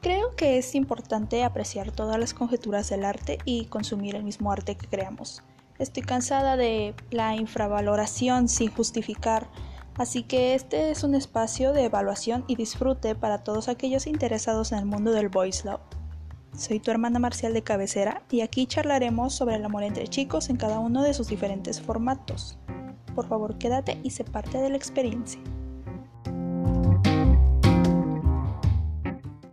Creo que es importante apreciar todas las conjeturas del arte y consumir el mismo arte que creamos. Estoy cansada de la infravaloración sin justificar, así que este es un espacio de evaluación y disfrute para todos aquellos interesados en el mundo del voice love. Soy tu hermana Marcial de cabecera y aquí charlaremos sobre el amor entre chicos en cada uno de sus diferentes formatos. Por favor, quédate y sé parte de la experiencia.